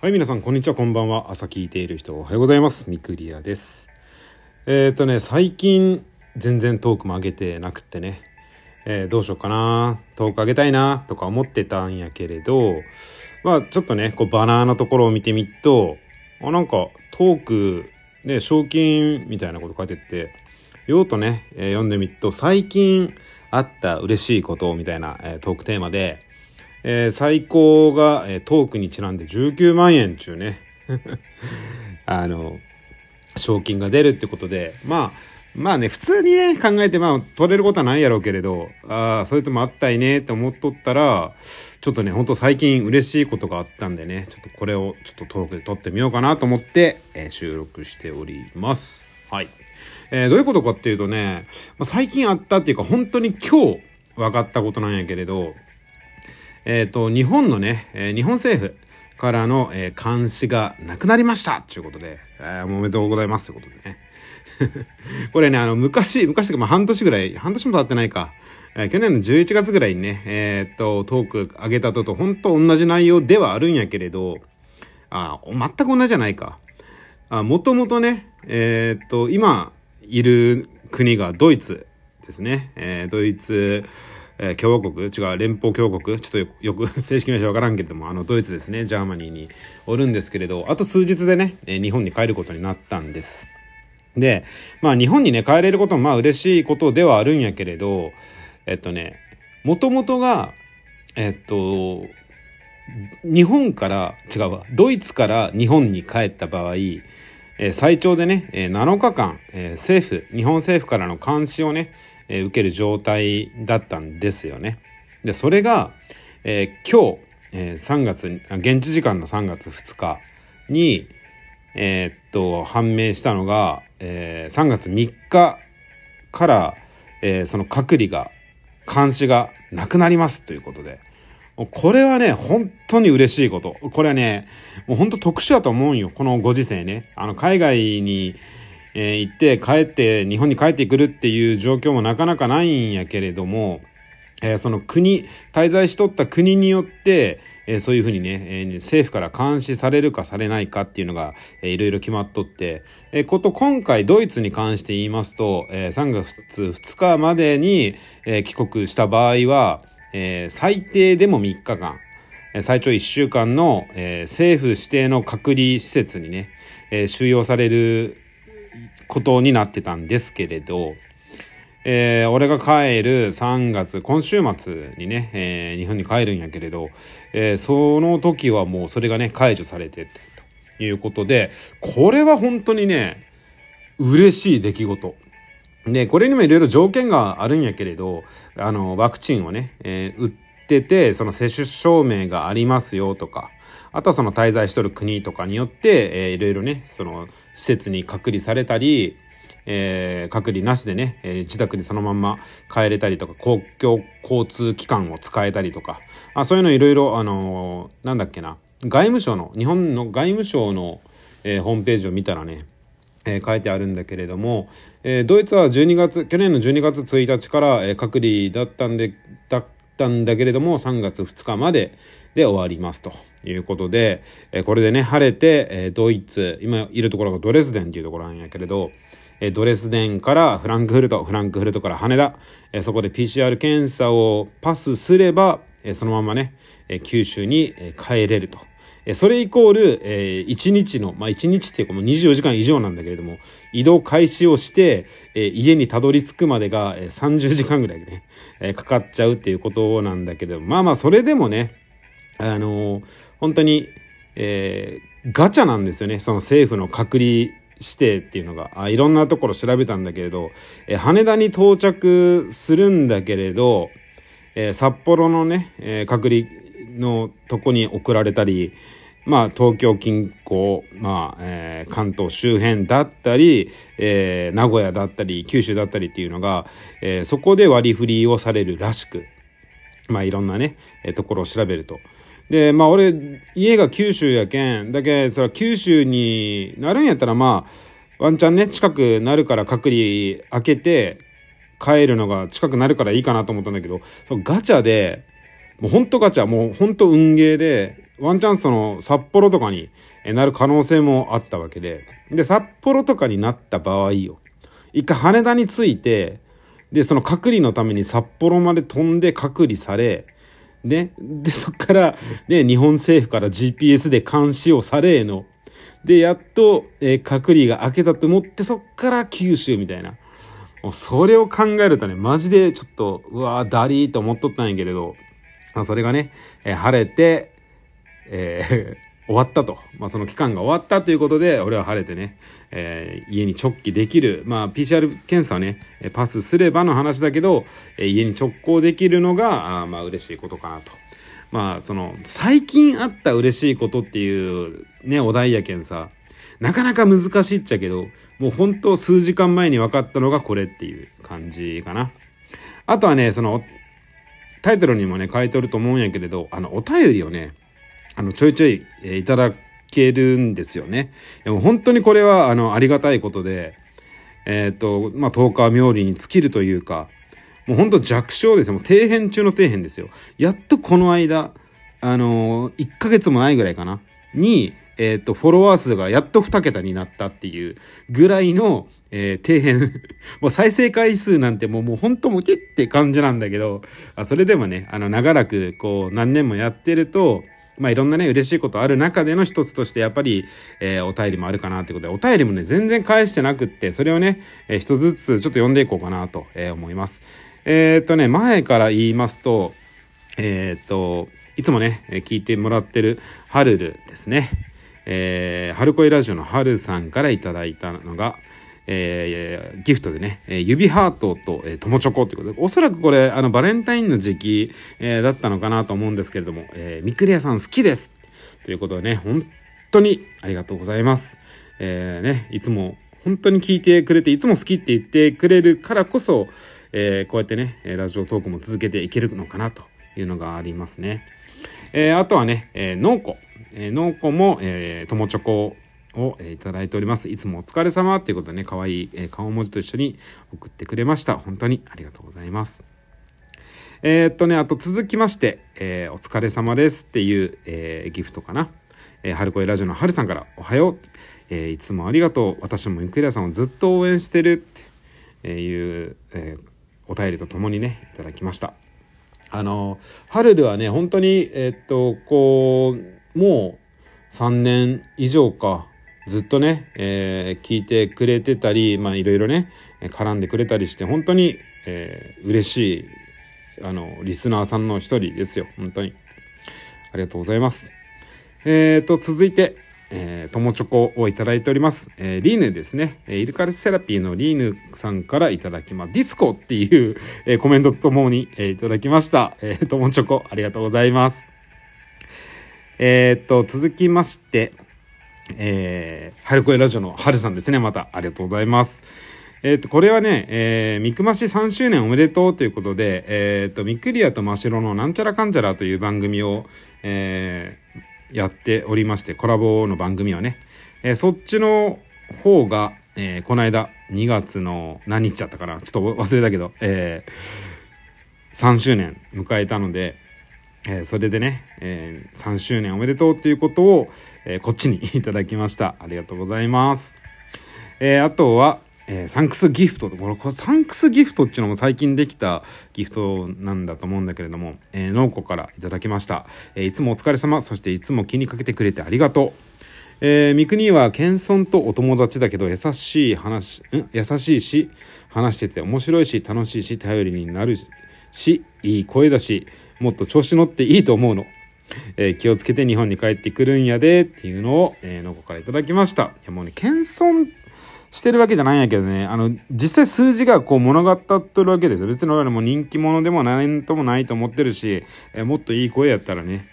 はい、皆さん、こんにちは、こんばんは。朝聞いている人、おはようございます。ミクリアです。えっ、とね、最近、全然トークも上げてなくてね、えーどうしようかな、トーク上げたいな、とか思ってたんやけれど、まあ、ちょっとね、こう、バナーのところを見てみっと、あ、なんか、トーク、ね、賞金みたいなこと書いてって、ようとね、えー読んでみっと、最近あった嬉しいことみたいな、えートークテーマで、えー最高が、えートークにちなんで19万円中ね、あの、賞金が出るってことで、まあ、まあね、普通にね、考えて、まあ、取れることはないやろうけれど、ああ、それともあったいねって思っとったら、ちょっとね、ほんと最近嬉しいことがあったんでね、ちょっとこれをちょっとトークで撮ってみようかなと思って、えー収録しております。はい。えーどういうことかっていうとね、まあ、最近あったっていうか、本当に今日分かったことなんやけれど、えっ、と、日本のね、え日本政府からの、え監視がなくなりましたということで、えおめでとうございますということでね。これね、あの、昔、昔とか、まあ、半年ぐらい、半年も経ってないか。えー去年の11月ぐらいにね、えーっと、トーク上げたとと、本当同じ内容ではあるんやけれど、あ、全く同じじゃないか。あ、もともとね、えーっと、今いる国がドイツですね。えドイツ、えー共和国違う、連邦共和国ちょっとよく 正式名称わからんけども、あの、ドイツですね、 Germany におるんですけれど、あと数日でね、えー日本に帰ることになったんです。で、まあ日本にね、帰れることもまあ嬉しいことではあるんやけれど、えっとね、もともとが、えっと、日本から、違うわ、ドイツから日本に帰った場合、えー最長でね、えー7日間、えー政府、日本政府からの監視をね、えー受ける状態だったんですよね。で、それが、えー今日、えー3月、現地時間の3月2日に、えーっと、判明したのが、えー3月3日から、えーその隔離が、監視がなくなりますということで、これはね、本当に嬉しいこと。これはね、もう本当特殊だと思うんよ。このご時世ね。あの、海外に、えー行って帰って、日本に帰ってくるっていう状況もなかなかないんやけれども、えーその国、滞在しとった国によって、えーそういうふうにね、えー政府から監視されるかされないかっていうのが、えーいろいろ決まっとって、えーこと今回ドイツに関して言いますと、えー3月2日までに、えー帰国した場合は、えー最低でも3日間、最長1週間の、えー政府指定の隔離施設にね、えー収容されることになってたんですけれど、えー俺が帰る3月、今週末にね、えー日本に帰るんやけれど、えーその時はもうそれがね、解除されてということで、これは本当にね、嬉しい出来事。で、これにもいろいろ条件があるんやけれど、あの、ワクチンをね、えー打ってて、その接種証明がありますよとか、あとはその滞在しとる国とかによって、えーいろいろね、その施設に隔離されたり、えー隔離なしでね、えー自宅にそのまんま帰れたりとか、公共交通機関を使えたりとか、あそういうのいろいろ、あのーなんだっけな、外務省の、日本の外務省の、えーホームページを見たらね、え書いてあるんだけれども、えドイツは12月、去年の12月1日から、え隔離だったんで、だったんだけれども、3月2日までで終わりますということで、えこれでね、晴れて、えドイツ、今いるところがドレスデンっていうところなんやけれど、えドレスデンからフランクフルト、フランクフルトから羽田、えそこで PCR 検査をパスすれば、えそのままね、え九州にえ帰れると。それイコール、えー1日の、まあ、1日っていうかもう24時間以上なんだけれども、移動開始をして、えー家にたどり着くまでが、えー30時間ぐらいね、えーかかっちゃうっていうことなんだけど、まあまあ、それでもね、あのー本当に、えーガチャなんですよね。その政府の隔離指定っていうのが。あいろんなところ調べたんだけれど、え羽田に到着するんだけれど、えー札幌のね、えー隔離のとこに送られたり、まあ、東京近郊、まあ、えー関東周辺だったり、えー名古屋だったり、九州だったりっていうのが、えーそこで割り振りをされるらしく、まあ、いろんなね、えーところを調べると。で、まあ、俺、家が九州やけん、だけ、それ九州になるんやったら、まあ、ワンチャンね、近くなるから隔離開けて、帰るのが近くなるからいいかなと思ったんだけど、そのガチャで、もう本当ガチャ、もう本当運ゲーで、ワンチャンスその札幌とかになる可能性もあったわけで、で、札幌とかになった場合よ、一回羽田に着いて、で、その隔離のために札幌まで飛んで隔離され、ね、で、そっから、ね、日本政府から GPS で監視をされの、で、やっと、えー、隔離が明けたと思って、そっから九州みたいな。もうそれを考えるとね、マジでちょっと、うわー、ダリーと思っとったんやけれど、まあ、それがね、えー、晴れて、えー 終わったと。まあ、その期間が終わったということで、俺は晴れてね、えー、家に直帰できる。まあ、PCR 検査はね、パスすればの話だけど、えー、家に直行できるのが、あまあ、嬉しいことかなと。まあ、その、最近あった嬉しいことっていうね、お題やけんさ、なかなか難しいっちゃけど、もう本当数時間前に分かったのがこれっていう感じかな。あとはね、その、タイトルにもね、書いてると思うんやけれど、あの、お便りをね、あの、ちょいちょい、えー、いただけるんですよね。でも本当にこれは、あの、ありがたいことで、えっ、ー、と、まあ、10日冥利に尽きるというか、もう本当弱小ですよ。もう底辺中の底辺ですよ。やっとこの間、あのー、1ヶ月もないぐらいかな。に、えっ、ー、と、フォロワー数がやっと2桁になったっていうぐらいの、えー、底辺 もう再生回数なんてもう、もう本当もけって感じなんだけど、あそれでもね、あの、長らく、こう、何年もやってると、まあいろんなね、嬉しいことある中での一つとして、やっぱり、えー、お便りもあるかなってことで、お便りもね、全然返してなくって、それをね、えー、一つずつちょっと読んでいこうかなと、えー、思います。え、っとね、前から言いますと、え、っと、いつもね、聞いてもらってる、ハルルですね。えー、春恋ラジオのハルさんからいただいたのが、えー、ギフトでね、え指ハートと、えー、友チョコってことで、おそらくこれ、あの、バレンタインの時期、えー、だったのかなと思うんですけれども、えー、ミクリアさん好きですということでね、本当にありがとうございます。えー、ね、いつも本当に聞いてくれて、いつも好きって言ってくれるからこそ、えー、こうやってね、ラジオトークも続けていけるのかなというのがありますね。えー、あとはね、えー、農子。えー、農子も、えー、友チョコを、えー、いただいております。いつもお疲れ様ということでね、可愛い、えー、顔文字と一緒に送ってくれました。本当にありがとうございます。えー、っとね、あと続きまして、えー、お疲れ様ですっていう、えー、ギフトかな。えー、春恋ラジオの春さんから、おはよう。えー、いつもありがとう。私もゆくりやさんをずっと応援してるっていう、えー、お便りとともにね、いただきました。あの、ハルルはね、本当に、え、っと、こう、もう3年以上か、ずっとね、えー、聞いてくれてたり、まあいろいろね、絡んでくれたりして、本当に、えー、嬉しい、あの、リスナーさんの一人ですよ。本当に。ありがとうございます。えーと、続いて、えー、友チョコをいただいております。えー、リーヌですね。えー、イルカルセラピーのリーヌさんからいただきます。ディスコっていう、えー、コメントとともに、えー、いただきました。えー、友チョコ、ありがとうございます。えー、っと、続きまして、えー、春恋ラジオの春さんですね。また、ありがとうございます。えっ、と、これはね、えー、ミクマシ3周年おめでとうということで、えっ、と、ミクリアとマシロのなんちゃらかんちゃらという番組を、えー、やっておりまして、コラボの番組はね、えー、そっちの方が、えー、この間、2月の何日だったかなちょっと忘れたけど、えー、3周年迎えたので、えー、それでね、えー、3周年おめでとうということを、えー、こっちに いただきました。ありがとうございます。えー、あとは、えー、サンクスギフト。これ、これサンクスギフトっていうのも最近できたギフトなんだと思うんだけれども、えー、農家からいただきました。えー、いつもお疲れ様。そしていつも気にかけてくれてありがとう。えー、三国は謙遜とお友達だけど優しい話、ん？優しいし、話してて面白いし、楽しいし、頼りになるし、いい声だし、もっと調子乗っていいと思うの。えー、気をつけて日本に帰ってくるんやで、っていうのを、えー、のこからいただきました。いやもうね、謙遜してるわけじゃないんやけどね、あの、実際数字がこう物語っとるわけですよ。別に俺らも人気者でもないともないと思ってるし、え、もっといい声やったらね、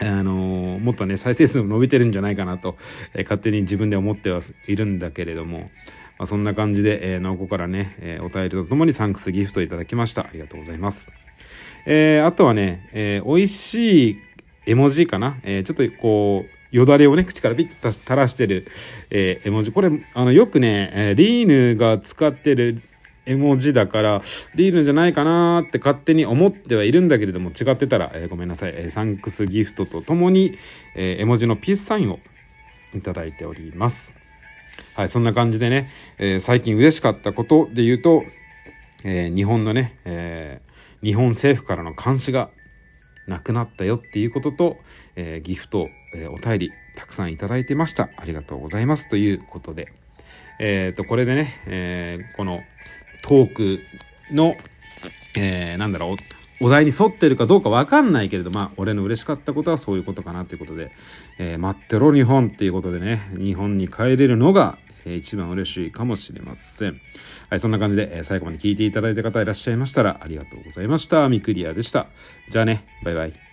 あの、もっとね、再生数も伸びてるんじゃないかなと、え、勝手に自分で思ってはいるんだけれども、まあ、そんな感じで、えー、なおこからね、えー、お便りとともにサンクスギフトいただきました。ありがとうございます。えー、あとはね、えー、美味しい絵文字かな？えー、ちょっとこう、よだれをね、口からピッと垂らしてる、えー、絵文字。これ、あの、よくね、え、リーヌが使ってる、絵文字だからでいるんじゃないかなって勝手に思ってはいるんだけれども違ってたら、え、ごめんなさい、え、サンクスギフトとともに、え、絵文字のピースサインをいただいております。はい、そんな感じでね、え、最近嬉しかったことで言うと、え、日本のね、え、日本政府からの監視がなくなったよっていうことと、えー、ギフト、えー、お便りたくさんいただいてました。ありがとうございます。ということで、えっ、と、これでね、えー、このトークの、えー、なんだろう、お題に沿ってるかどうかわかんないけれど、まあ、俺の嬉しかったことはそういうことかなということで、えー、待ってろ日本っていうことでね、日本に帰れるのが、えー、一番嬉しいかもしれません。はい、そんな感じで、え、最後まで聞いていただいた方いらっしゃいましたら、ありがとうございました。ミクリアでした。じゃあね、バイバイ。